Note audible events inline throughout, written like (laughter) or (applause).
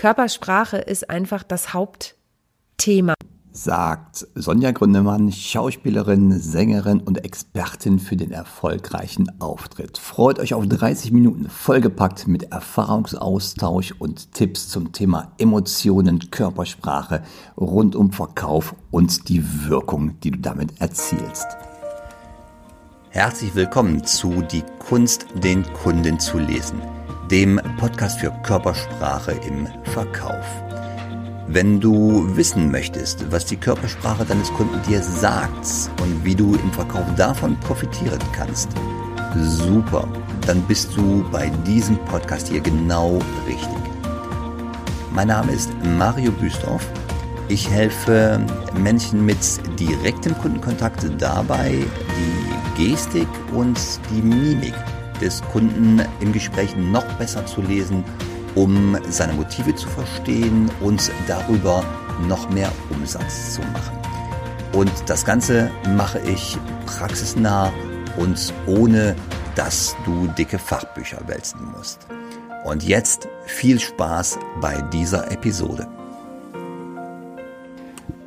Körpersprache ist einfach das Hauptthema sagt Sonja Gründemann, Schauspielerin, Sängerin und Expertin für den erfolgreichen Auftritt. Freut euch auf 30 Minuten vollgepackt mit Erfahrungsaustausch und Tipps zum Thema Emotionen, Körpersprache rund um Verkauf und die Wirkung, die du damit erzielst. Herzlich willkommen zu Die Kunst, den Kunden zu lesen, dem Podcast für Körpersprache im Verkauf. Wenn du wissen möchtest, was die Körpersprache deines Kunden dir sagt und wie du im Verkauf davon profitieren kannst, super, dann bist du bei diesem Podcast hier genau richtig. Mein Name ist Mario Büstorf. Ich helfe Menschen mit direktem Kundenkontakt dabei, die Gestik und die Mimik des Kunden im Gespräch noch besser zu lesen um seine Motive zu verstehen und darüber noch mehr Umsatz zu machen. Und das Ganze mache ich praxisnah und ohne, dass du dicke Fachbücher wälzen musst. Und jetzt viel Spaß bei dieser Episode.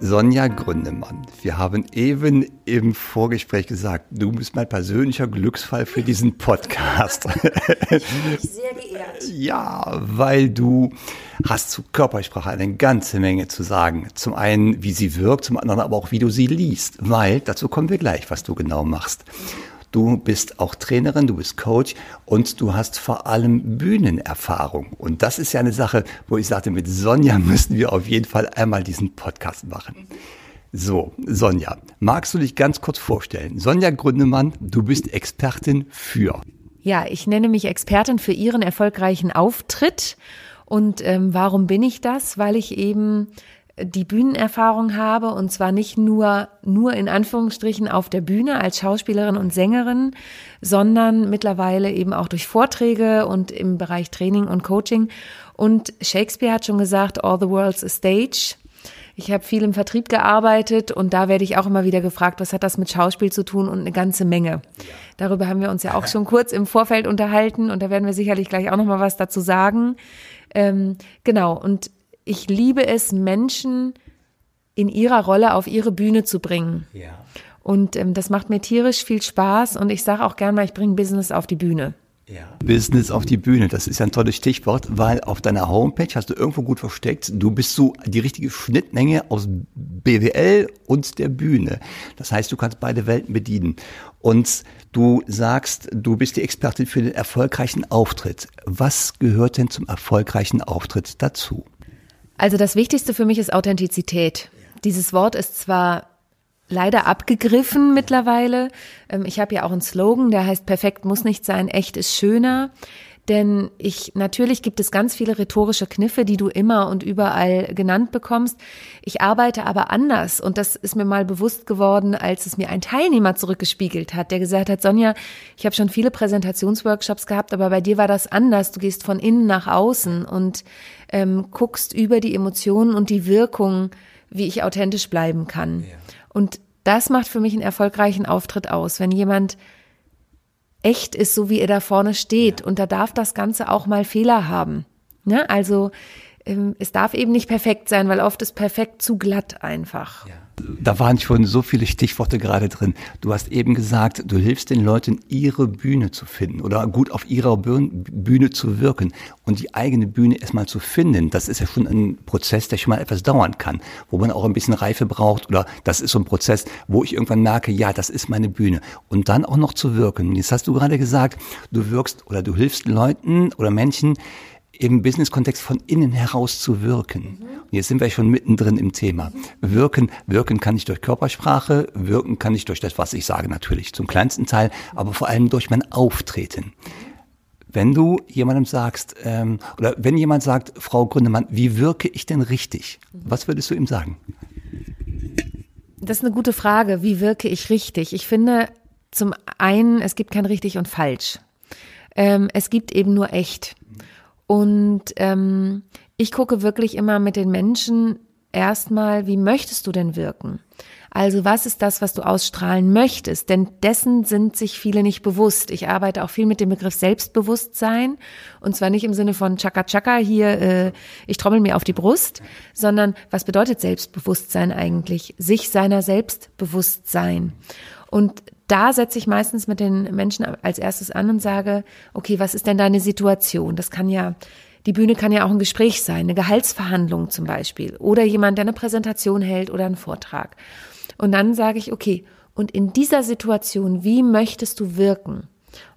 Sonja Gründemann, wir haben eben im Vorgespräch gesagt, du bist mein persönlicher Glücksfall für diesen Podcast. Ich (laughs) bin sehr geehrt. Ja, weil du hast zu Körpersprache eine ganze Menge zu sagen. Zum einen, wie sie wirkt, zum anderen aber auch, wie du sie liest. Weil, dazu kommen wir gleich, was du genau machst. Du bist auch Trainerin, du bist Coach und du hast vor allem Bühnenerfahrung. Und das ist ja eine Sache, wo ich sagte, mit Sonja (laughs) müssen wir auf jeden Fall einmal diesen Podcast machen. So, Sonja, magst du dich ganz kurz vorstellen? Sonja Gründemann, du bist Expertin für. Ja, ich nenne mich Expertin für Ihren erfolgreichen Auftritt. Und ähm, warum bin ich das? Weil ich eben die Bühnenerfahrung habe und zwar nicht nur, nur in Anführungsstrichen auf der Bühne als Schauspielerin und Sängerin, sondern mittlerweile eben auch durch Vorträge und im Bereich Training und Coaching. Und Shakespeare hat schon gesagt, all the world's a stage. Ich habe viel im Vertrieb gearbeitet und da werde ich auch immer wieder gefragt, was hat das mit Schauspiel zu tun und eine ganze Menge. Darüber haben wir uns ja auch schon kurz im Vorfeld unterhalten und da werden wir sicherlich gleich auch noch mal was dazu sagen. Ähm, genau und ich liebe es, Menschen in ihrer Rolle auf ihre Bühne zu bringen. Ja. Und ähm, das macht mir tierisch viel Spaß und ich sage auch gerne mal, ich bringe Business auf die Bühne. Ja. Business auf die Bühne, das ist ein tolles Stichwort, weil auf deiner Homepage hast du irgendwo gut versteckt, du bist so die richtige Schnittmenge aus BWL und der Bühne. Das heißt, du kannst beide Welten bedienen. Und du sagst, du bist die Expertin für den erfolgreichen Auftritt. Was gehört denn zum erfolgreichen Auftritt dazu? Also das Wichtigste für mich ist Authentizität. Dieses Wort ist zwar leider abgegriffen mittlerweile. Ähm, ich habe ja auch einen Slogan, der heißt perfekt muss nicht sein, echt ist schöner. Denn ich, natürlich gibt es ganz viele rhetorische Kniffe, die du immer und überall genannt bekommst. Ich arbeite aber anders und das ist mir mal bewusst geworden, als es mir ein Teilnehmer zurückgespiegelt hat, der gesagt hat, Sonja, ich habe schon viele Präsentationsworkshops gehabt, aber bei dir war das anders. Du gehst von innen nach außen und ähm, guckst über die Emotionen und die Wirkung, wie ich authentisch bleiben kann. Ja. Und das macht für mich einen erfolgreichen Auftritt aus, wenn jemand echt ist, so wie er da vorne steht. Ja. Und da darf das Ganze auch mal Fehler haben. Ne? Also ähm, es darf eben nicht perfekt sein, weil oft ist perfekt zu glatt einfach. Ja. Da waren schon so viele Stichworte gerade drin. Du hast eben gesagt, du hilfst den Leuten, ihre Bühne zu finden oder gut auf ihrer Bühne zu wirken und die eigene Bühne erstmal zu finden. Das ist ja schon ein Prozess, der schon mal etwas dauern kann, wo man auch ein bisschen Reife braucht oder das ist so ein Prozess, wo ich irgendwann merke, ja, das ist meine Bühne. Und dann auch noch zu wirken. Jetzt hast du gerade gesagt, du wirkst oder du hilfst Leuten oder Menschen, im Business-Kontext von innen heraus zu wirken. Mhm. Jetzt sind wir schon mittendrin im Thema. Wirken, wirken kann ich durch Körpersprache, wirken kann ich durch das, was ich sage, natürlich zum kleinsten Teil, aber vor allem durch mein Auftreten. Wenn du jemandem sagst, ähm, oder wenn jemand sagt, Frau Gründemann, wie wirke ich denn richtig? Was würdest du ihm sagen? Das ist eine gute Frage. Wie wirke ich richtig? Ich finde zum einen, es gibt kein richtig und falsch. Ähm, es gibt eben nur echt. Und ähm, ich gucke wirklich immer mit den Menschen erstmal, wie möchtest du denn wirken? Also was ist das, was du ausstrahlen möchtest? Denn dessen sind sich viele nicht bewusst. Ich arbeite auch viel mit dem Begriff Selbstbewusstsein und zwar nicht im Sinne von Chaka Chaka hier, äh, ich trommel mir auf die Brust, sondern was bedeutet Selbstbewusstsein eigentlich? Sich seiner Selbstbewusstsein. Und da setze ich meistens mit den Menschen als erstes an und sage, okay, was ist denn deine Situation? Das kann ja die Bühne kann ja auch ein Gespräch sein, eine Gehaltsverhandlung zum Beispiel oder jemand, der eine Präsentation hält oder einen Vortrag. Und dann sage ich, okay, und in dieser Situation, wie möchtest du wirken?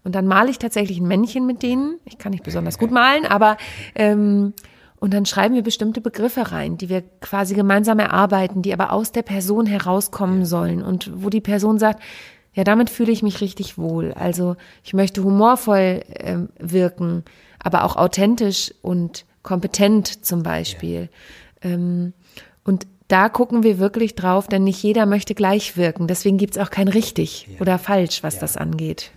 Und dann male ich tatsächlich ein Männchen mit denen. Ich kann nicht besonders gut malen, aber ähm, und dann schreiben wir bestimmte Begriffe rein, die wir quasi gemeinsam erarbeiten, die aber aus der Person herauskommen sollen und wo die Person sagt, ja, damit fühle ich mich richtig wohl. Also ich möchte humorvoll äh, wirken aber auch authentisch und kompetent zum Beispiel. Ja. Ähm, und da gucken wir wirklich drauf, denn nicht jeder möchte gleich wirken. Deswegen gibt es auch kein richtig ja. oder falsch, was ja. das angeht.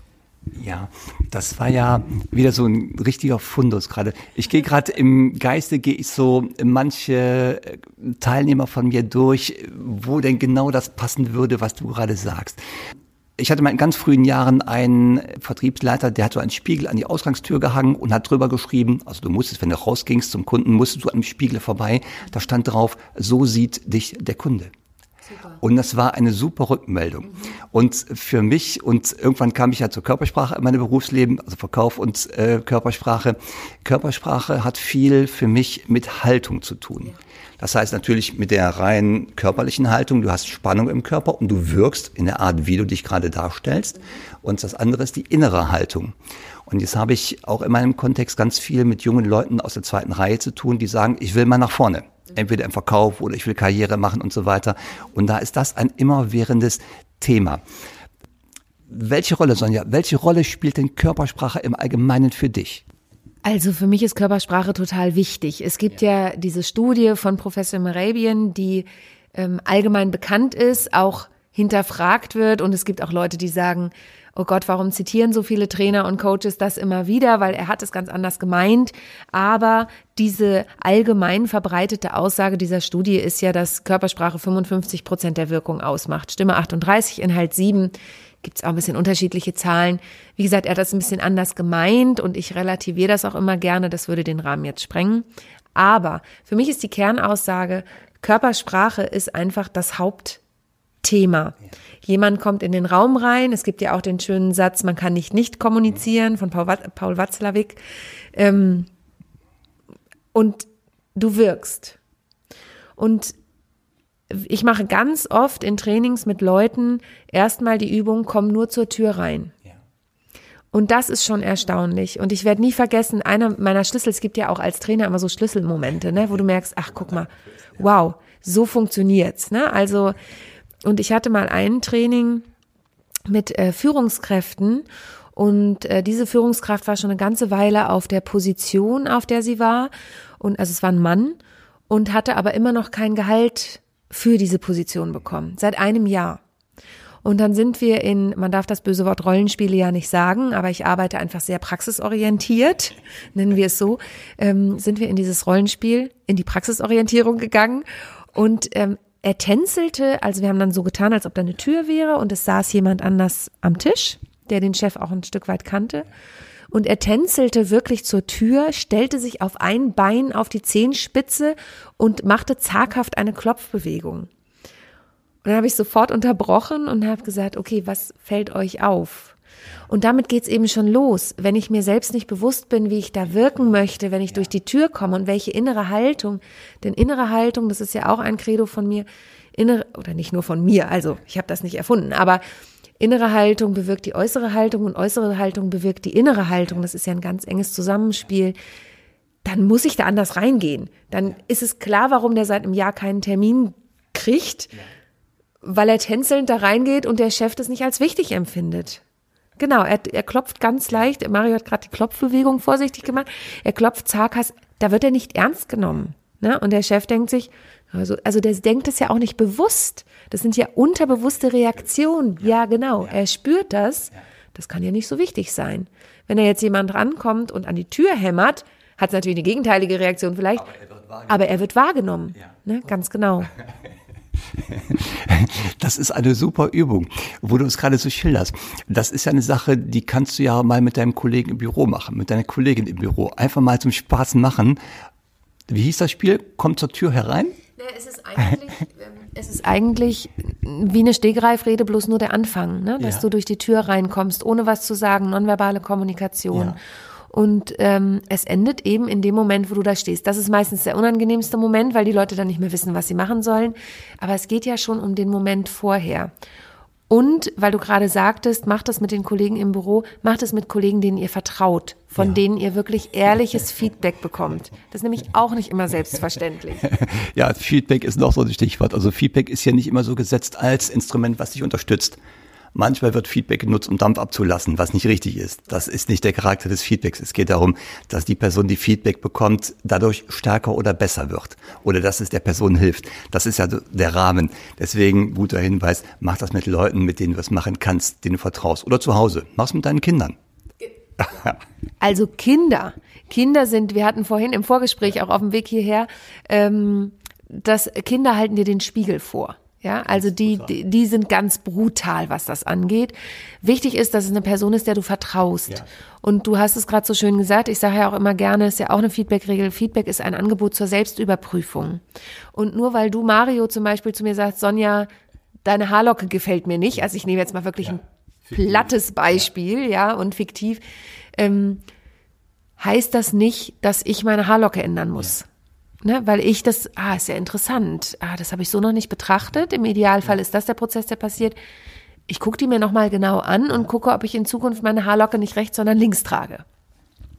Ja, das war ja wieder so ein richtiger Fundus gerade. Ich gehe gerade im Geiste, gehe ich so manche Teilnehmer von mir durch, wo denn genau das passen würde, was du gerade sagst. Ich hatte mal in ganz frühen Jahren einen Vertriebsleiter, der hat so einen Spiegel an die Ausgangstür gehangen und hat drüber geschrieben, also du musstest, wenn du rausgingst zum Kunden, musstest du an dem Spiegel vorbei. Da stand drauf, so sieht dich der Kunde. Super. Und das war eine super Rückmeldung. Mhm. Und für mich, und irgendwann kam ich ja zur Körpersprache in meinem Berufsleben, also Verkauf und äh, Körpersprache. Körpersprache hat viel für mich mit Haltung zu tun. Ja. Das heißt natürlich mit der rein körperlichen Haltung, du hast Spannung im Körper und du wirkst in der Art, wie du dich gerade darstellst. Und das andere ist die innere Haltung. Und jetzt habe ich auch in meinem Kontext ganz viel mit jungen Leuten aus der zweiten Reihe zu tun, die sagen, ich will mal nach vorne. Entweder im Verkauf oder ich will Karriere machen und so weiter. Und da ist das ein immerwährendes Thema. Welche Rolle, Sonja, welche Rolle spielt denn Körpersprache im Allgemeinen für dich? Also für mich ist Körpersprache total wichtig. Es gibt ja, ja diese Studie von Professor Merabian, die ähm, allgemein bekannt ist, auch hinterfragt wird und es gibt auch Leute, die sagen, oh Gott, warum zitieren so viele Trainer und Coaches das immer wieder, weil er hat es ganz anders gemeint. Aber diese allgemein verbreitete Aussage dieser Studie ist ja, dass Körpersprache 55 Prozent der Wirkung ausmacht. Stimme 38, Inhalt 7 gibt es auch ein bisschen unterschiedliche Zahlen. Wie gesagt, er hat das ein bisschen anders gemeint und ich relativiere das auch immer gerne. Das würde den Rahmen jetzt sprengen. Aber für mich ist die Kernaussage, Körpersprache ist einfach das Hauptthema. Jemand kommt in den Raum rein. Es gibt ja auch den schönen Satz, man kann nicht nicht kommunizieren von Paul, Paul Watzlawick. Ähm, und du wirkst. Und ich mache ganz oft in Trainings mit Leuten erstmal die Übung, komm nur zur Tür rein. Und das ist schon erstaunlich. Und ich werde nie vergessen, einer meiner Schlüssel, es gibt ja auch als Trainer immer so Schlüsselmomente, ne, wo du merkst, ach, guck mal, wow, so funktioniert's, ne? Also, und ich hatte mal ein Training mit äh, Führungskräften und äh, diese Führungskraft war schon eine ganze Weile auf der Position, auf der sie war. Und also es war ein Mann und hatte aber immer noch kein Gehalt für diese Position bekommen. Seit einem Jahr. Und dann sind wir in, man darf das böse Wort Rollenspiele ja nicht sagen, aber ich arbeite einfach sehr praxisorientiert, (laughs) nennen wir es so, ähm, sind wir in dieses Rollenspiel, in die Praxisorientierung gegangen und ähm, er tänzelte, also wir haben dann so getan, als ob da eine Tür wäre und es saß jemand anders am Tisch, der den Chef auch ein Stück weit kannte. Und er tänzelte wirklich zur Tür, stellte sich auf ein Bein auf die Zehenspitze und machte zaghaft eine Klopfbewegung. Und dann habe ich sofort unterbrochen und habe gesagt, okay, was fällt euch auf? Und damit geht's eben schon los. Wenn ich mir selbst nicht bewusst bin, wie ich da wirken möchte, wenn ich durch die Tür komme und welche innere Haltung, denn innere Haltung, das ist ja auch ein Credo von mir, innere, oder nicht nur von mir, also ich habe das nicht erfunden, aber innere Haltung bewirkt die äußere Haltung und äußere Haltung bewirkt die innere Haltung. Das ist ja ein ganz enges Zusammenspiel. Dann muss ich da anders reingehen. Dann ist es klar, warum der seit einem Jahr keinen Termin kriegt, weil er tänzelnd da reingeht und der Chef das nicht als wichtig empfindet. Genau, er, er klopft ganz leicht. Mario hat gerade die Klopfbewegung vorsichtig gemacht. Er klopft zaghaft. Da wird er nicht ernst genommen. Ne? Und der Chef denkt sich, also, also der denkt es ja auch nicht bewusst. Das sind ja unterbewusste Reaktionen. Ja, genau. Er spürt das. Das kann ja nicht so wichtig sein. Wenn da jetzt jemand rankommt und an die Tür hämmert, hat es natürlich eine gegenteilige Reaktion vielleicht. Aber er wird wahrgenommen. Er wird wahrgenommen. Ja. Ne? Ganz genau. (laughs) (laughs) Das ist eine super Übung, wo du es gerade so schilderst. Das ist ja eine Sache, die kannst du ja mal mit deinem Kollegen im Büro machen, mit deiner Kollegin im Büro. Einfach mal zum Spaß machen. Wie hieß das Spiel? Kommt zur Tür herein? es ist eigentlich, (laughs) ähm, es ist eigentlich wie eine Stegreifrede, bloß nur der Anfang, ne? dass ja. du durch die Tür reinkommst, ohne was zu sagen, nonverbale Kommunikation. Ja. Und ähm, es endet eben in dem Moment, wo du da stehst. Das ist meistens der unangenehmste Moment, weil die Leute dann nicht mehr wissen, was sie machen sollen. Aber es geht ja schon um den Moment vorher. Und weil du gerade sagtest, macht das mit den Kollegen im Büro, macht es mit Kollegen, denen ihr vertraut, von ja. denen ihr wirklich ehrliches Feedback bekommt. Das ist nämlich auch nicht immer selbstverständlich. (laughs) Ja, Feedback ist noch so ein Stichwort. Also Feedback ist ja nicht immer so gesetzt als Instrument, was dich unterstützt. Manchmal wird Feedback genutzt, um Dampf abzulassen, was nicht richtig ist. Das ist nicht der Charakter des Feedbacks. Es geht darum, dass die Person, die Feedback bekommt, dadurch stärker oder besser wird. Oder dass es der Person hilft. Das ist ja der Rahmen. Deswegen guter Hinweis, mach das mit Leuten, mit denen du es machen kannst, denen du vertraust. Oder zu Hause. Mach's mit deinen Kindern. (laughs) Also Kinder. Kinder sind, wir hatten vorhin im Vorgespräch auch auf dem Weg hierher, ähm, dass Kinder halten dir den Spiegel vor. Ja, also die, die, die sind ganz brutal, was das angeht. Wichtig ist, dass es eine Person ist, der du vertraust. Ja. Und du hast es gerade so schön gesagt, ich sage ja auch immer gerne, ist ja auch eine Feedback-Regel. Feedback ist ein Angebot zur Selbstüberprüfung. Und nur weil du, Mario, zum Beispiel zu mir sagst, Sonja, deine Haarlocke gefällt mir nicht, also ich nehme jetzt mal wirklich ja. ein plattes Beispiel, ja, ja und fiktiv, ähm, heißt das nicht, dass ich meine Haarlocke ändern muss. Ne, weil ich das, ah, ist ja interessant, ah, das habe ich so noch nicht betrachtet. Im Idealfall ist das der Prozess, der passiert. Ich gucke die mir nochmal genau an und gucke, ob ich in Zukunft meine Haarlocke nicht rechts, sondern links trage.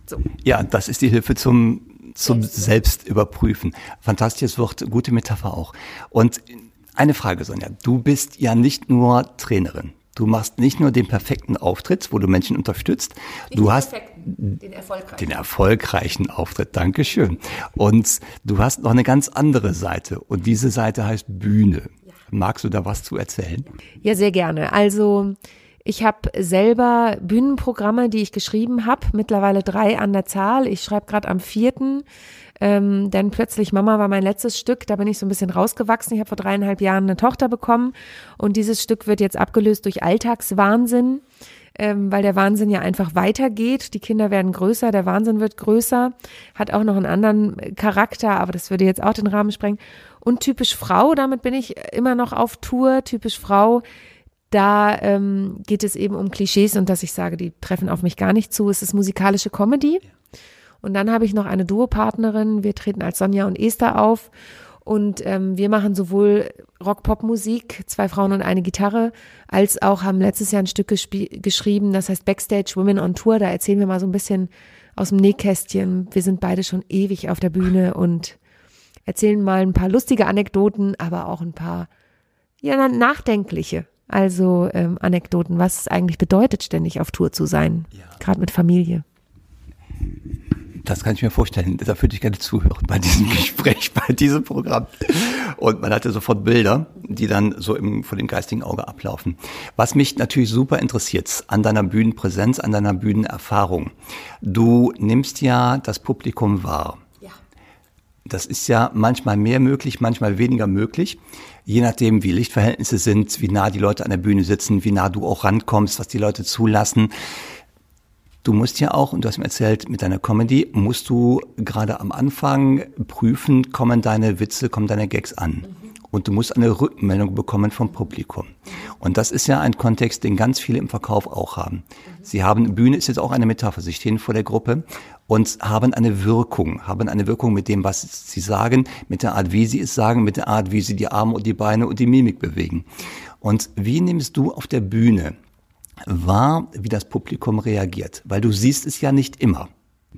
So. Ja, das ist die Hilfe zum, zum Selbstüberprüfen. Fantastisches Wort, gute Metapher auch. Und eine Frage, Sonja. Du bist ja nicht nur Trainerin. Du machst nicht nur den perfekten Auftritt, wo du Menschen unterstützt, nicht du hast den erfolgreichen. den erfolgreichen Auftritt. Dankeschön. Und du hast noch eine ganz andere Seite und diese Seite heißt Bühne. Ja. Magst du da was zu erzählen? Ja, sehr gerne. Also ich habe selber Bühnenprogramme, die ich geschrieben habe, mittlerweile drei an der Zahl. Ich schreibe gerade am vierten ähm, denn plötzlich Mama war mein letztes Stück, da bin ich so ein bisschen rausgewachsen. Ich habe vor dreieinhalb Jahren eine Tochter bekommen und dieses Stück wird jetzt abgelöst durch Alltagswahnsinn. Ähm, weil der Wahnsinn ja einfach weitergeht. Die Kinder werden größer, der Wahnsinn wird größer, hat auch noch einen anderen Charakter, aber das würde jetzt auch den Rahmen sprengen. Und typisch Frau, damit bin ich immer noch auf Tour. Typisch Frau, da ähm, geht es eben um Klischees und dass ich sage, die treffen auf mich gar nicht zu. Es ist musikalische Comedy. Und dann habe ich noch eine Duopartnerin. Wir treten als Sonja und Esther auf. Und ähm, wir machen sowohl Rock-Pop-Musik, zwei Frauen und eine Gitarre, als auch haben letztes Jahr ein Stück geschrieben, das heißt Backstage Women on Tour. Da erzählen wir mal so ein bisschen aus dem Nähkästchen. Wir sind beide schon ewig auf der Bühne und erzählen mal ein paar lustige Anekdoten, aber auch ein paar ja, nachdenkliche. Also ähm, Anekdoten, was es eigentlich bedeutet, ständig auf Tour zu sein, ja. gerade mit Familie. Das kann ich mir vorstellen. Da würde ich gerne zuhören bei diesem (laughs) Gespräch, bei diesem Programm. Und man hatte sofort Bilder, die dann so im, vor dem geistigen Auge ablaufen. Was mich natürlich super interessiert an deiner Bühnenpräsenz, an deiner Bühnenerfahrung. Du nimmst ja das Publikum wahr. Ja. Das ist ja manchmal mehr möglich, manchmal weniger möglich. Je nachdem, wie Lichtverhältnisse sind, wie nah die Leute an der Bühne sitzen, wie nah du auch rankommst, was die Leute zulassen. Du musst ja auch, und du hast mir erzählt, mit deiner Comedy musst du gerade am Anfang prüfen, kommen deine Witze, kommen deine Gags an. Und du musst eine Rückmeldung bekommen vom Publikum. Und das ist ja ein Kontext, den ganz viele im Verkauf auch haben. Sie haben, Bühne ist jetzt auch eine Metapher, sie stehen vor der Gruppe und haben eine Wirkung, haben eine Wirkung mit dem, was sie sagen, mit der Art, wie sie es sagen, mit der Art, wie sie die Arme und die Beine und die Mimik bewegen. Und wie nimmst du auf der Bühne war, wie das Publikum reagiert, weil du siehst es ja nicht immer.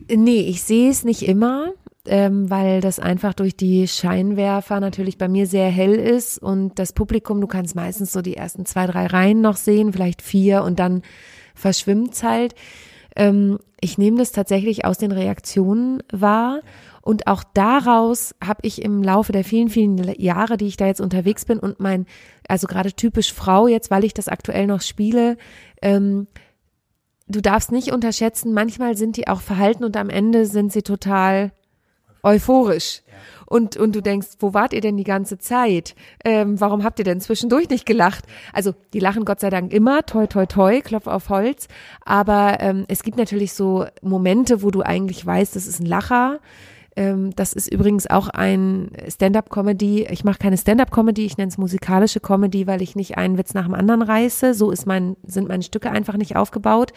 Nee, ich sehe es nicht immer, ähm, weil das einfach durch die Scheinwerfer natürlich bei mir sehr hell ist und das Publikum, du kannst meistens so die ersten zwei, drei Reihen noch sehen, vielleicht vier und dann verschwimmt es halt. Ähm, ich nehme das tatsächlich aus den Reaktionen wahr und auch daraus habe ich im Laufe der vielen, vielen Jahre, die ich da jetzt unterwegs bin und mein, also gerade typisch Frau jetzt, weil ich das aktuell noch spiele, ähm, du darfst nicht unterschätzen, manchmal sind die auch verhalten und am Ende sind sie total euphorisch. Und, und du denkst, wo wart ihr denn die ganze Zeit? Ähm, warum habt ihr denn zwischendurch nicht gelacht? Also, die lachen Gott sei Dank immer, toi, toi, toi, Klopf auf Holz. Aber ähm, es gibt natürlich so Momente, wo du eigentlich weißt, das ist ein Lacher. Ähm, das ist übrigens auch ein Stand-up-Comedy. Ich mache keine Stand-up-Comedy, ich nenne es musikalische Comedy, weil ich nicht einen Witz nach dem anderen reiße. So ist mein, sind meine Stücke einfach nicht aufgebaut.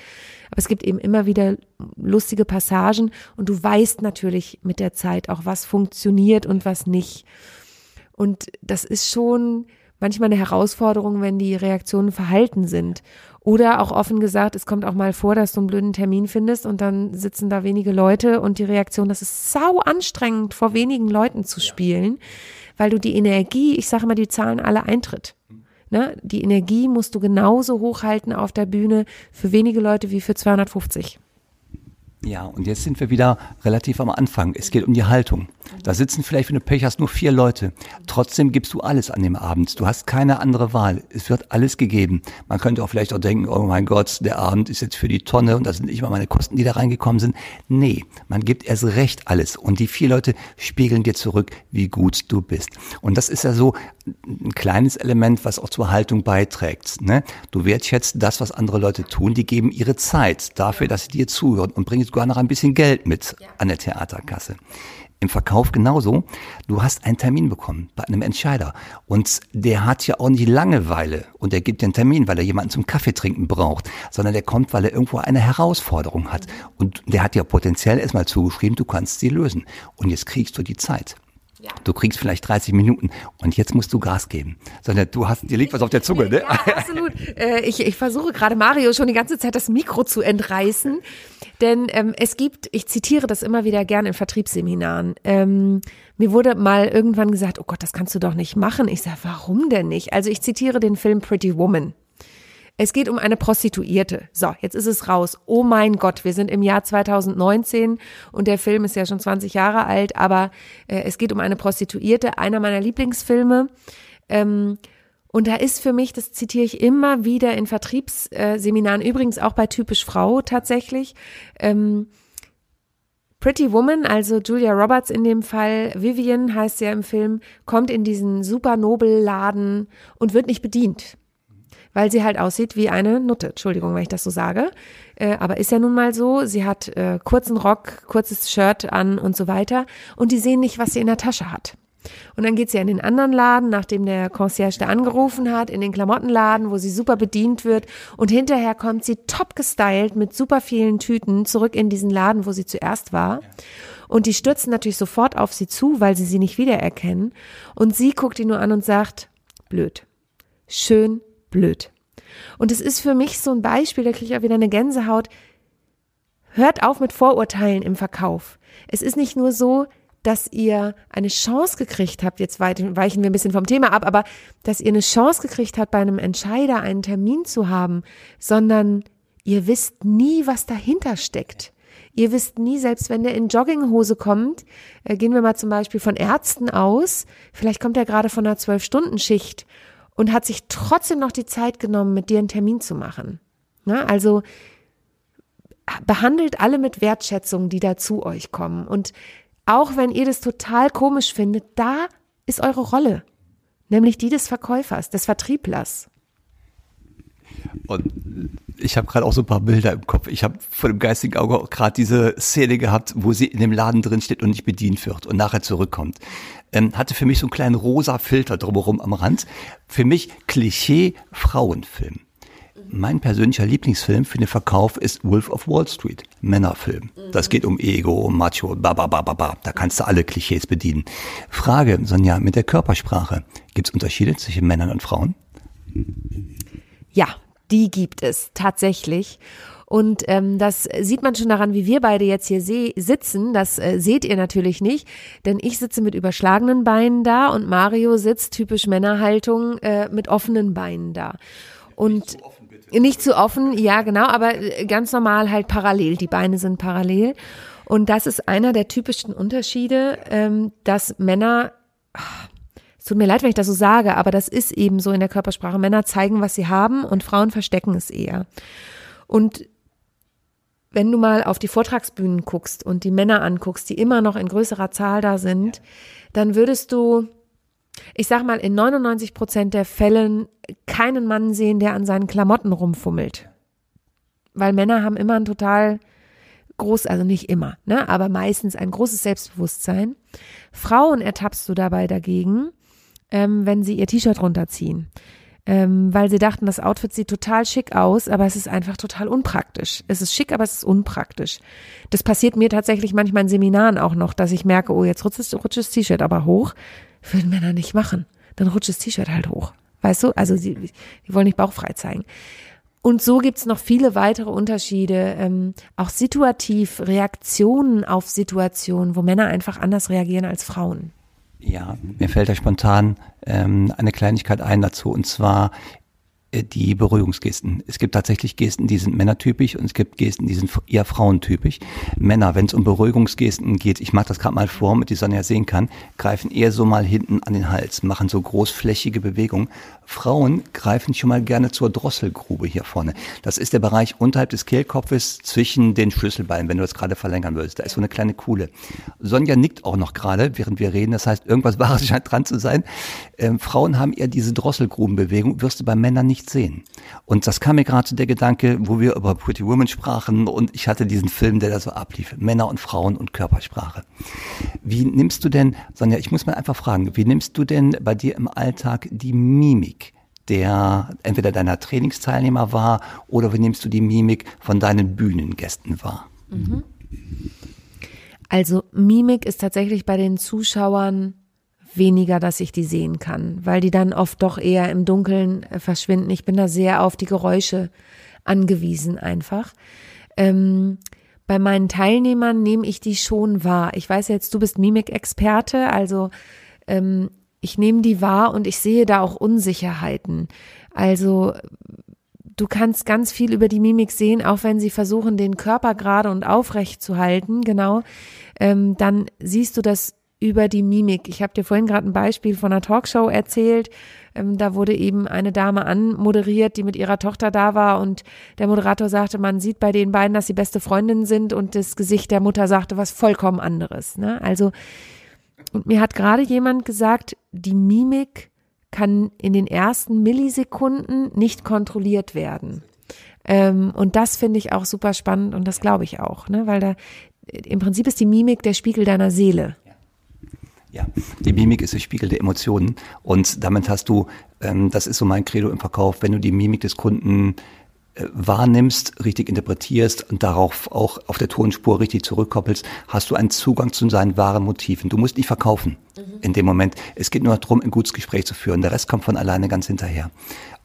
Aber es gibt eben immer wieder lustige Passagen und du weißt natürlich mit der Zeit auch, was funktioniert und was nicht. Und das ist schon manchmal eine Herausforderung, wenn die Reaktionen verhalten sind. Oder auch offen gesagt, es kommt auch mal vor, dass du einen blöden Termin findest und dann sitzen da wenige Leute und die Reaktion, das ist sau anstrengend, vor wenigen Leuten zu spielen, weil du die Energie, ich sage mal, die zahlen alle Eintritt. Ne? Die Energie musst du genauso hochhalten auf der Bühne für wenige Leute wie für 250. Ja, und jetzt sind wir wieder relativ am Anfang. Es geht um die Haltung. Da sitzen vielleicht, wenn du Pech hast, nur vier Leute. Trotzdem gibst du alles an dem Abend. Du hast keine andere Wahl. Es wird alles gegeben. Man könnte auch vielleicht auch denken, oh mein Gott, der Abend ist jetzt für die Tonne und das sind nicht mal meine Kosten, die da reingekommen sind. Nee, man gibt erst recht alles. Und die vier Leute spiegeln dir zurück, wie gut du bist. Und das ist ja so ein kleines Element, was auch zur Haltung beiträgt. Ne? Du wertschätzt das, was andere Leute tun. Die geben ihre Zeit dafür, dass sie dir zuhören und bringen sogar noch ein bisschen Geld mit an der Theaterkasse im Verkauf genauso. Du hast einen Termin bekommen bei einem Entscheider und der hat ja auch nicht Langeweile und er gibt den Termin, weil er jemanden zum Kaffee trinken braucht, sondern der kommt, weil er irgendwo eine Herausforderung hat und der hat dir potenziell erstmal zugeschrieben, du kannst sie lösen und jetzt kriegst du die Zeit. Ja. Du kriegst vielleicht 30 Minuten und jetzt musst du Gas geben. Sondern du hast, dir liegt was auf der Zunge, ne? Ja, absolut. Äh, ich, ich versuche gerade Mario schon die ganze Zeit das Mikro zu entreißen. Denn ähm, es gibt, ich zitiere das immer wieder gern in Vertriebsseminaren. Ähm, mir wurde mal irgendwann gesagt, oh Gott, das kannst du doch nicht machen. Ich sage, warum denn nicht? Also ich zitiere den Film Pretty Woman. Es geht um eine Prostituierte. So, jetzt ist es raus. Oh mein Gott, wir sind im Jahr 2019 und der Film ist ja schon 20 Jahre alt, aber äh, es geht um eine Prostituierte, einer meiner Lieblingsfilme. Ähm, und da ist für mich, das zitiere ich immer wieder in Vertriebsseminaren, übrigens auch bei Typisch Frau tatsächlich, ähm, Pretty Woman, also Julia Roberts in dem Fall, Vivian heißt sie ja im Film, kommt in diesen super Nobelladen und wird nicht bedient weil sie halt aussieht wie eine Nutte. Entschuldigung, wenn ich das so sage. Äh, aber ist ja nun mal so. Sie hat äh, kurzen Rock, kurzes Shirt an und so weiter. Und die sehen nicht, was sie in der Tasche hat. Und dann geht sie in den anderen Laden, nachdem der Concierge da angerufen hat, in den Klamottenladen, wo sie super bedient wird. Und hinterher kommt sie top gestylt mit super vielen Tüten zurück in diesen Laden, wo sie zuerst war. Und die stürzen natürlich sofort auf sie zu, weil sie sie nicht wiedererkennen. Und sie guckt ihn nur an und sagt, blöd. Schön blöd. Und es ist für mich so ein Beispiel, da kriege ich auch wieder eine Gänsehaut. Hört auf mit Vorurteilen im Verkauf. Es ist nicht nur so, dass ihr eine Chance gekriegt habt, jetzt weichen wir ein bisschen vom Thema ab, aber dass ihr eine Chance gekriegt habt, bei einem Entscheider einen Termin zu haben, sondern ihr wisst nie, was dahinter steckt. Ihr wisst nie, selbst wenn der in Jogginghose kommt, äh, gehen wir mal zum Beispiel von Ärzten aus, vielleicht kommt er gerade von einer Zwölf-Stunden-Schicht und hat sich trotzdem noch die Zeit genommen, mit dir einen Termin zu machen. Na, also behandelt alle mit Wertschätzung, die da zu euch kommen. Und auch wenn ihr das total komisch findet, da ist eure Rolle, nämlich die des Verkäufers, des Vertrieblers. Und ich habe gerade auch so ein paar Bilder im Kopf. Ich habe vor dem geistigen Auge gerade diese Szene gehabt, wo sie in dem Laden drin steht und nicht bedient wird und nachher zurückkommt. Ähm, hatte für mich so einen kleinen rosa Filter drumherum am Rand. Für mich Klischee Frauenfilm. Mein persönlicher Lieblingsfilm für den Verkauf ist Wolf of Wall Street, Männerfilm. Das geht um Ego, Macho, ba, ba, ba, ba, ba. Da kannst du alle Klischees bedienen. Frage, Sonja, mit der Körpersprache. Gibt es Unterschiede zwischen Männern und Frauen? Ja, die gibt es tatsächlich. Und ähm, das sieht man schon daran, wie wir beide jetzt hier sitzen. Das äh, seht ihr natürlich nicht, denn ich sitze mit überschlagenen Beinen da und Mario sitzt typisch Männerhaltung äh, mit offenen Beinen da. Und nicht zu, offen, nicht zu offen, ja genau, aber äh, ganz normal halt parallel. Die Beine sind parallel. Und das ist einer der typischen Unterschiede, ähm, dass Männer ach, es tut mir leid, wenn ich das so sage, aber das ist eben so in der Körpersprache. Männer zeigen, was sie haben und Frauen verstecken es eher. Und wenn du mal auf die Vortragsbühnen guckst und die Männer anguckst, die immer noch in größerer Zahl da sind, dann würdest du, ich sag mal, in 99 Prozent der Fällen keinen Mann sehen, der an seinen Klamotten rumfummelt. Weil Männer haben immer ein total groß, also nicht immer, ne, aber meistens ein großes Selbstbewusstsein. Frauen ertappst du dabei dagegen, ähm, wenn sie ihr T-Shirt runterziehen. Ähm, weil sie dachten, das Outfit sieht total schick aus, aber es ist einfach total unpraktisch. Es ist schick, aber es ist unpraktisch. Das passiert mir tatsächlich manchmal in Seminaren auch noch, dass ich merke, oh, jetzt rutscht, rutscht das T-Shirt aber hoch. Würden Männer nicht machen. Dann rutscht das T-Shirt halt hoch. Weißt du? Also sie, die wollen nicht bauchfrei zeigen. Und so gibt's noch viele weitere Unterschiede, ähm, auch situativ, Reaktionen auf Situationen, wo Männer einfach anders reagieren als Frauen. Ja, mir fällt da spontan ähm, eine Kleinigkeit ein dazu, und zwar äh, die Beruhigungsgesten. Es gibt tatsächlich Gesten, die sind männertypisch und es gibt Gesten, die sind eher frauentypisch. Männer, wenn es um Beruhigungsgesten geht, ich mache das gerade mal vor, damit die Sonne ja sehen kann, greifen eher so mal hinten an den Hals, machen so großflächige Bewegungen. Frauen greifen schon mal gerne zur Drosselgrube hier vorne. Das ist der Bereich unterhalb des Kehlkopfes zwischen den Schlüsselbeinen, wenn du das gerade verlängern würdest. Da ist so eine kleine Kuhle. Sonja nickt auch noch gerade, während wir reden. Das heißt, irgendwas (laughs) Wahres scheint dran zu sein. Ähm, Frauen haben eher diese Drosselgrubenbewegung, wirst du bei Männern nicht sehen. Und das kam mir gerade zu der Gedanke, wo wir über Pretty Women sprachen und ich hatte diesen Film, der da so ablief. Männer und Frauen und Körpersprache. Wie nimmst du denn, Sonja, ich muss mal einfach fragen, wie nimmst du denn bei dir im Alltag die Mimik der entweder deiner Trainingsteilnehmer war oder wie nimmst du die Mimik von deinen Bühnengästen wahr? Mhm. Also Mimik ist tatsächlich bei den Zuschauern weniger, dass ich die sehen kann, weil die dann oft doch eher im Dunkeln äh, verschwinden. Ich bin da sehr auf die Geräusche angewiesen einfach. Ähm, bei meinen Teilnehmern nehme ich die schon wahr. Ich weiß jetzt, du bist Mimikexperte, also ähm, ich nehme die wahr und ich sehe da auch Unsicherheiten. Also du kannst ganz viel über die Mimik sehen, auch wenn sie versuchen, den Körper gerade und aufrecht zu halten, genau, ähm, dann siehst du das über die Mimik. Ich habe dir vorhin gerade ein Beispiel von einer Talkshow erzählt. Ähm, da wurde eben eine Dame anmoderiert, die mit ihrer Tochter da war und der Moderator sagte, man sieht bei den beiden, dass sie beste Freundinnen sind und das Gesicht der Mutter sagte was vollkommen anderes. Ne? Also und mir hat gerade jemand gesagt, die Mimik kann in den ersten Millisekunden nicht kontrolliert werden. Ähm, und das finde ich auch super spannend und das glaube ich auch, ne? weil da im Prinzip ist die Mimik der Spiegel deiner Seele. Ja, die Mimik ist der Spiegel der Emotionen und damit hast du, ähm, das ist so mein Credo im Verkauf, wenn du die Mimik des Kunden wahrnimmst, richtig interpretierst und darauf auch auf der Tonspur richtig zurückkoppelst, hast du einen Zugang zu seinen wahren Motiven. Du musst nicht verkaufen mhm. in dem Moment. Es geht nur darum, ein gutes Gespräch zu führen. Der Rest kommt von alleine ganz hinterher.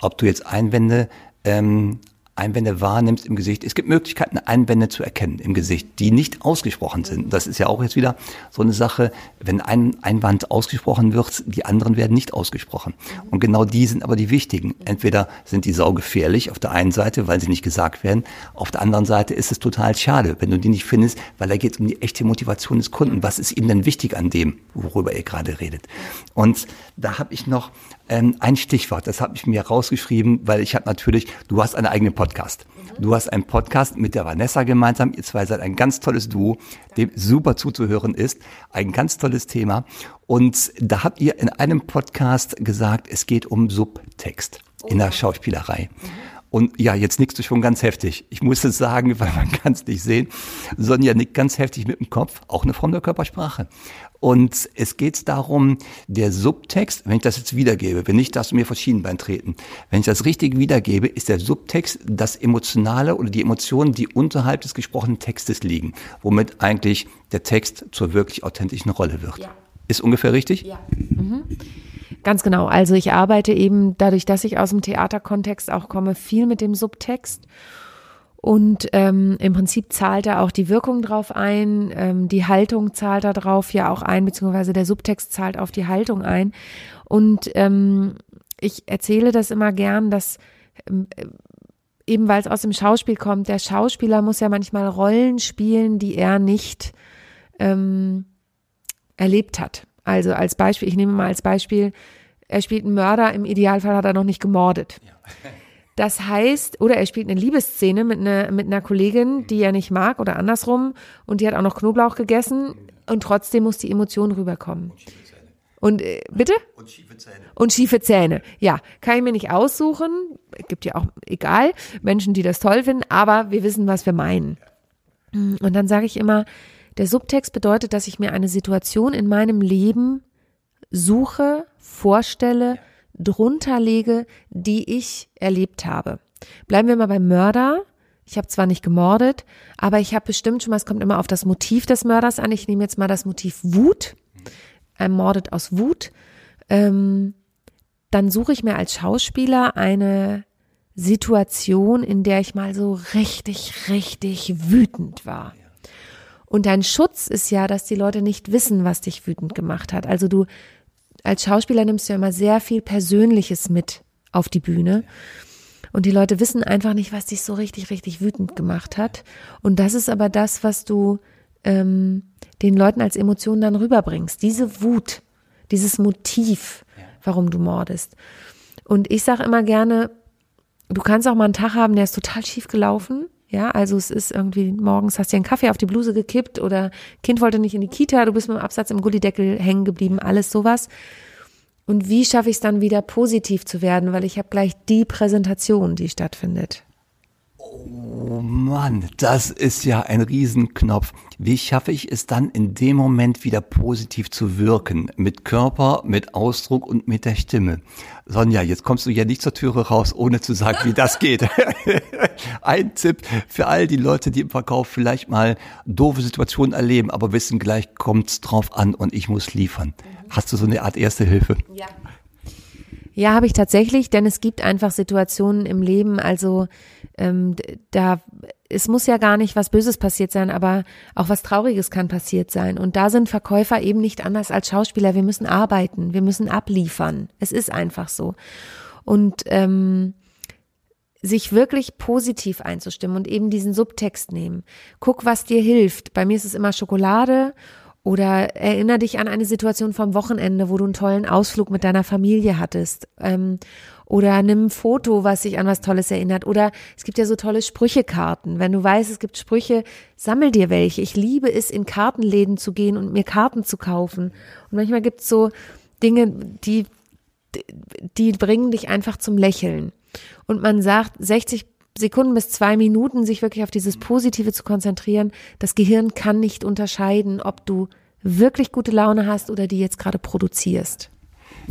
Ob du jetzt Einwände ähm, Einwände wahrnimmst im Gesicht. Es gibt Möglichkeiten, Einwände zu erkennen im Gesicht, die nicht ausgesprochen sind. Das ist ja auch jetzt wieder so eine Sache, wenn ein Einwand ausgesprochen wird, die anderen werden nicht ausgesprochen. Und genau die sind aber die wichtigen. Entweder sind die saugefährlich auf der einen Seite, weil sie nicht gesagt werden. Auf der anderen Seite ist es total schade, wenn du die nicht findest, weil da geht es um die echte Motivation des Kunden. Was ist ihm denn wichtig an dem, worüber ihr gerade redet? Und da habe ich noch ähm, ein Stichwort, das habe ich mir rausgeschrieben, weil ich habe natürlich, du hast einen eigenen Podcast. Mhm. Du hast einen Podcast mit der Vanessa gemeinsam. Ihr zwei seid ein ganz tolles Duo, dem super zuzuhören ist. Ein ganz tolles Thema. Und da habt ihr in einem Podcast gesagt, es geht um Subtext in der Schauspielerei. Mhm. Und ja, jetzt nickst du schon ganz heftig. Ich muss es sagen, (laughs) weil man kann es nicht sehen. Sonja nickt ganz heftig mit dem Kopf, auch eine Form der Körpersprache. Und es geht darum, der Subtext, wenn ich das jetzt wiedergebe, wenn nicht, darfst du mir vor Schienenbein treten. Wenn ich das richtig wiedergebe, ist der Subtext das Emotionale oder die Emotionen, die unterhalb des gesprochenen Textes liegen, womit eigentlich der Text zur wirklich authentischen Rolle wird. Ja. Ist ungefähr richtig? Ja. Mhm. Ganz genau. Also ich arbeite eben dadurch, dass ich aus dem Theaterkontext auch komme, viel mit dem Subtext und ähm, im Prinzip zahlt er auch die Wirkung drauf ein, ähm, die Haltung zahlt da drauf ja auch ein, beziehungsweise der Subtext zahlt auf die Haltung ein. Und ähm, ich erzähle das immer gern, dass ähm, eben weil es aus dem Schauspiel kommt, der Schauspieler muss ja manchmal Rollen spielen, die er nicht ähm, erlebt hat. Also als Beispiel, ich nehme mal als Beispiel, er spielt einen Mörder, im Idealfall hat er noch nicht gemordet. Ja (laughs) Das heißt, oder er spielt eine Liebesszene mit einer, mit einer Kollegin, die er nicht mag oder andersrum und die hat auch noch Knoblauch gegessen und trotzdem muss die Emotion rüberkommen. Und äh, bitte? Und schiefe Zähne. Und schiefe Zähne. Ja, kann ich mir nicht aussuchen. Gibt ja auch, egal, Menschen, die das toll finden, aber wir wissen, was wir meinen. Und dann sage ich immer, der Subtext bedeutet, dass ich mir eine Situation in meinem Leben suche, vorstelle, drunter lege, die ich erlebt habe. Bleiben wir mal beim Mörder. Ich habe zwar nicht gemordet, aber ich habe bestimmt schon mal, es kommt immer auf das Motiv des Mörders an. Ich nehme jetzt mal das Motiv Wut. Er mordet aus Wut. Ähm, dann suche ich mir als Schauspieler eine Situation, in der ich mal so richtig, richtig wütend war. Und dein Schutz ist ja, dass die Leute nicht wissen, was dich wütend gemacht hat. Also du als Schauspieler nimmst du ja immer sehr viel Persönliches mit auf die Bühne. Und die Leute wissen einfach nicht, was dich so richtig, richtig wütend gemacht hat. Und das ist aber das, was du ähm, den Leuten als Emotion dann rüberbringst. Diese Wut, dieses Motiv, warum du mordest. Und ich sage immer gerne, du kannst auch mal einen Tag haben, der ist total schief gelaufen. Ja, also es ist irgendwie morgens hast du einen Kaffee auf die Bluse gekippt oder Kind wollte nicht in die Kita, du bist mit dem Absatz im Gullideckel hängen geblieben, alles sowas. Und wie schaffe ich es dann wieder positiv zu werden, weil ich habe gleich die Präsentation, die stattfindet. Oh Mann, das ist ja ein Riesenknopf. Wie schaffe ich es dann in dem Moment wieder positiv zu wirken? Mit Körper, mit Ausdruck und mit der Stimme. Sonja, jetzt kommst du ja nicht zur Türe raus, ohne zu sagen, wie das geht. (laughs) ein Tipp für all die Leute, die im Verkauf vielleicht mal doofe Situationen erleben, aber wissen, gleich kommt's drauf an und ich muss liefern. Hast du so eine Art Erste Hilfe? Ja. Ja, habe ich tatsächlich, denn es gibt einfach Situationen im Leben, also ähm, da, es muss ja gar nicht was Böses passiert sein, aber auch was Trauriges kann passiert sein. Und da sind Verkäufer eben nicht anders als Schauspieler. Wir müssen arbeiten, wir müssen abliefern. Es ist einfach so. Und ähm, sich wirklich positiv einzustimmen und eben diesen Subtext nehmen. Guck, was dir hilft. Bei mir ist es immer Schokolade oder erinnere dich an eine Situation vom Wochenende, wo du einen tollen Ausflug mit deiner Familie hattest. Ähm, oder nimm ein Foto, was dich an was Tolles erinnert. Oder es gibt ja so tolle Sprüchekarten. Wenn du weißt, es gibt Sprüche, sammel dir welche. Ich liebe es, in Kartenläden zu gehen und mir Karten zu kaufen. Und manchmal gibt es so Dinge, die, die bringen dich einfach zum Lächeln. Und man sagt, 60 Sekunden bis zwei Minuten sich wirklich auf dieses Positive zu konzentrieren. Das Gehirn kann nicht unterscheiden, ob du wirklich gute Laune hast oder die jetzt gerade produzierst.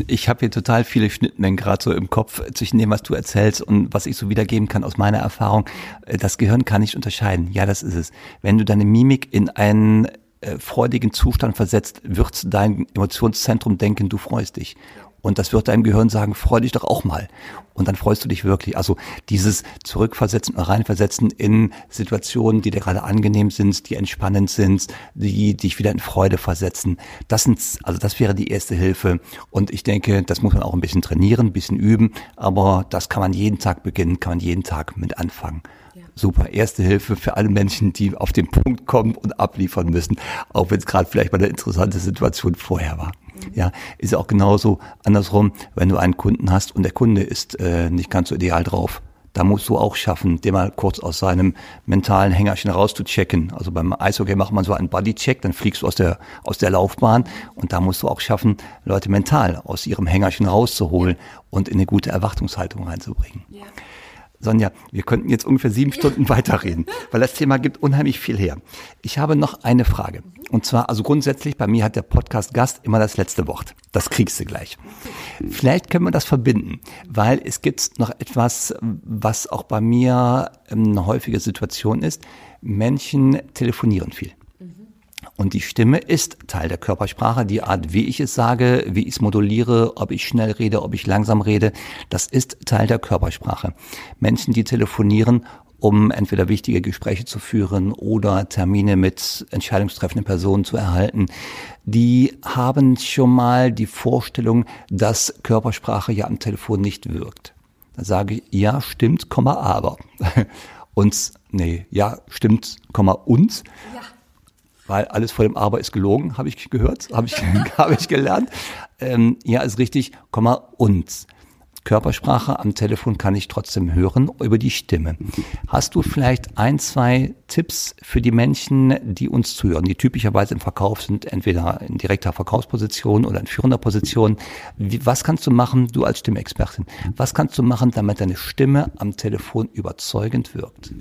Ich habe hier total viele Schnittmengen gerade so im Kopf zwischen dem, was du erzählst und was ich so wiedergeben kann aus meiner Erfahrung. Das Gehirn kann nicht unterscheiden. Ja, das ist es. Wenn du deine Mimik in einen äh, freudigen Zustand versetzt, wird dein Emotionszentrum denken, du freust dich. Und das wird deinem Gehirn sagen, freu dich doch auch mal. Und dann freust du dich wirklich. Also dieses Zurückversetzen und Reinversetzen in Situationen, die dir gerade angenehm sind, die entspannend sind, die dich wieder in Freude versetzen. Das sind, also das wäre die erste Hilfe. Und ich denke, das muss man auch ein bisschen trainieren, ein bisschen üben. Aber das kann man jeden Tag beginnen, kann man jeden Tag mit anfangen. Super, erste Hilfe für alle Menschen, die auf den Punkt kommen und abliefern müssen, auch wenn es gerade vielleicht mal eine interessante Situation vorher war. Ja, ist auch genauso andersrum, wenn du einen Kunden hast und der Kunde ist äh, nicht ganz so ideal drauf. Da musst du auch schaffen, den mal kurz aus seinem mentalen Hängerchen rauszuchecken. Also beim Eishockey macht man so einen Bodycheck, dann fliegst du aus der, aus der Laufbahn und da musst du auch schaffen, Leute mental aus ihrem Hängerchen rauszuholen und in eine gute Erwartungshaltung reinzubringen. Ja. Sonja, wir könnten jetzt ungefähr sieben (laughs) Stunden weiterreden, weil das Thema gibt unheimlich viel her. Ich habe noch eine Frage. Und zwar, also grundsätzlich, bei mir hat der Podcast-Gast immer das letzte Wort. Das kriegst du gleich. Vielleicht können wir das verbinden, weil es gibt noch etwas, was auch bei mir eine häufige Situation ist. Menschen telefonieren viel. Und die Stimme ist Teil der Körpersprache. Die Art, wie ich es sage, wie ich es moduliere, ob ich schnell rede, ob ich langsam rede, das ist Teil der Körpersprache. Menschen, die telefonieren, um entweder wichtige Gespräche zu führen oder Termine mit entscheidungstreffenden Personen zu erhalten, die haben schon mal die Vorstellung, dass Körpersprache ja am Telefon nicht wirkt. Da sage ich, ja, stimmt, Komma, aber. (laughs) Uns, nee, ja, stimmt, Komma, uns. Ja weil alles vor dem Aber ist gelogen, habe ich gehört, habe ich, (laughs) hab ich gelernt. Ähm, ja, ist richtig, Komma, uns. Körpersprache am Telefon kann ich trotzdem hören über die Stimme. Hast du vielleicht ein, zwei Tipps für die Menschen, die uns zuhören, die typischerweise im Verkauf sind, entweder in direkter Verkaufsposition oder in führender Position? Was kannst du machen, du als Stimmexpertin? Was kannst du machen, damit deine Stimme am Telefon überzeugend wirkt?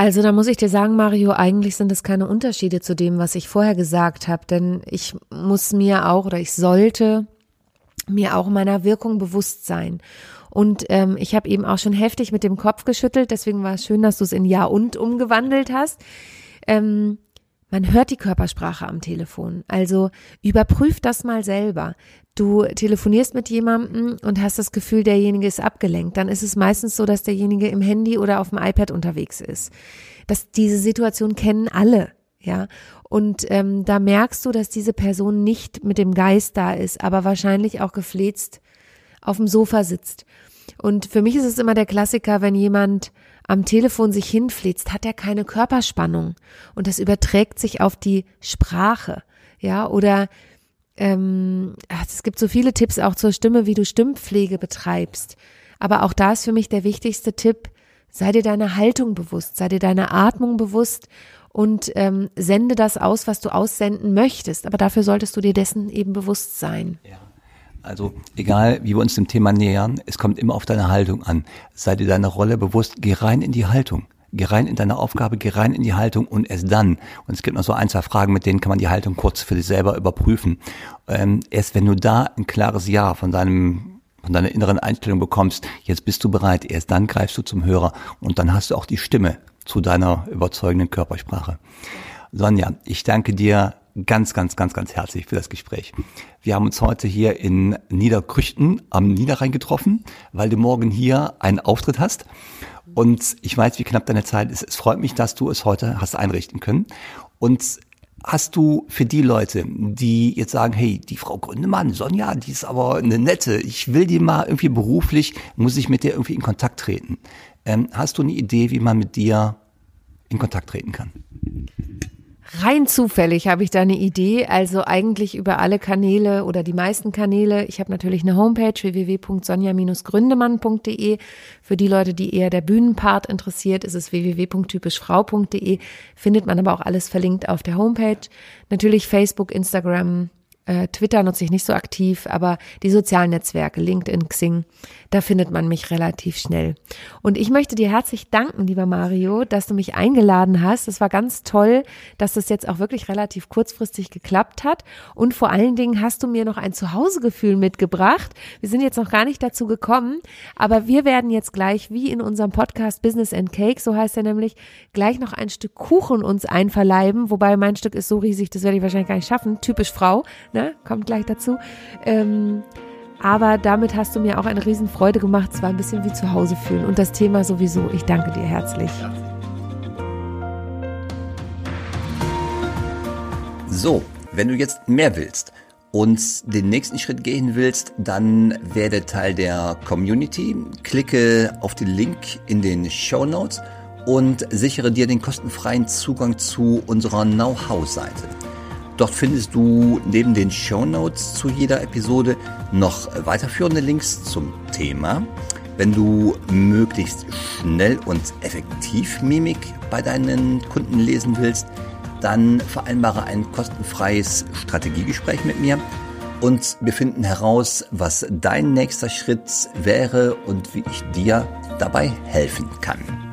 Also da muss ich dir sagen, Mario, eigentlich sind es keine Unterschiede zu dem, was ich vorher gesagt habe, denn ich muss mir auch oder ich sollte mir auch meiner Wirkung bewusst sein. Und ähm, ich habe eben auch schon heftig mit dem Kopf geschüttelt, deswegen war es schön, dass du es in Ja und umgewandelt hast. Ähm, man hört die Körpersprache am Telefon. Also überprüf das mal selber. Du telefonierst mit jemandem und hast das Gefühl, derjenige ist abgelenkt. Dann ist es meistens so, dass derjenige im Handy oder auf dem iPad unterwegs ist. Das, diese Situation kennen alle. Ja, und ähm, da merkst du, dass diese Person nicht mit dem Geist da ist, aber wahrscheinlich auch gefläzt auf dem Sofa sitzt. Und für mich ist es immer der Klassiker, wenn jemand am Telefon sich hinfläzt, hat er keine Körperspannung und das überträgt sich auf die Sprache, ja, oder ähm, es gibt so viele Tipps auch zur Stimme, wie du Stimmpflege betreibst. Aber auch da ist für mich der wichtigste Tipp, sei dir deiner Haltung bewusst, sei dir deiner Atmung bewusst und ähm, sende das aus, was du aussenden möchtest. Aber dafür solltest du dir dessen eben bewusst sein. Ja. Also egal, wie wir uns dem Thema nähern, es kommt immer auf deine Haltung an. Sei dir deiner Rolle bewusst, geh rein in die Haltung. Geh rein in deine Aufgabe, geh rein in die Haltung und erst dann. Und es gibt noch so ein, zwei Fragen, mit denen kann man die Haltung kurz für sich selber überprüfen. Ähm, erst wenn du da ein klares Ja von deinem von deiner inneren Einstellung bekommst, jetzt bist du bereit, erst dann greifst du zum Hörer und dann hast du auch die Stimme zu deiner überzeugenden Körpersprache. Sonja, ich danke dir ganz, ganz, ganz, ganz herzlich für das Gespräch. Wir haben uns heute hier in Niederkrüchten am Niederrhein getroffen, weil du morgen hier einen Auftritt hast. Und ich weiß, wie knapp deine Zeit ist. Es freut mich, dass du es heute hast einrichten können. Und hast du für die Leute, die jetzt sagen, hey, die Frau Gründemann, Sonja, die ist aber eine nette, ich will die mal irgendwie beruflich, muss ich mit dir irgendwie in Kontakt treten. Ähm, hast du eine Idee, wie man mit dir in Kontakt treten kann? Rein zufällig habe ich da eine Idee, also eigentlich über alle Kanäle oder die meisten Kanäle. Ich habe natürlich eine Homepage www.sonja-gründemann.de. Für die Leute, die eher der Bühnenpart interessiert, ist es www.typischfrau.de. Findet man aber auch alles verlinkt auf der Homepage. Natürlich Facebook, Instagram, äh, Twitter nutze ich nicht so aktiv, aber die sozialen Netzwerke, LinkedIn, Xing, da findet man mich relativ schnell. Und ich möchte dir herzlich danken, lieber Mario, dass du mich eingeladen hast. Es war ganz toll, dass das jetzt auch wirklich relativ kurzfristig geklappt hat. Und vor allen Dingen hast du mir noch ein Zuhausegefühl mitgebracht. Wir sind jetzt noch gar nicht dazu gekommen, aber wir werden jetzt gleich, wie in unserem Podcast Business and Cake, so heißt er nämlich, gleich noch ein Stück Kuchen uns einverleiben. Wobei mein Stück ist so riesig, das werde ich wahrscheinlich gar nicht schaffen. Typisch Frau, ne? Kommt gleich dazu. Ähm, aber damit hast du mir auch eine Riesenfreude gemacht. Es war ein bisschen wie zu Hause fühlen. Und das Thema sowieso. Ich danke dir herzlich. So, wenn du jetzt mehr willst und den nächsten Schritt gehen willst, dann werde Teil der Community. Klicke auf den Link in den Show Notes und sichere dir den kostenfreien Zugang zu unserer Know-how-Seite. Dort findest du neben den Show Notes zu jeder Episode noch weiterführende Links zum Thema. Wenn du möglichst schnell und effektiv Mimik bei deinen Kunden lesen willst, dann vereinbare ein kostenfreies Strategiegespräch mit mir und wir finden heraus, was dein nächster Schritt wäre und wie ich dir dabei helfen kann.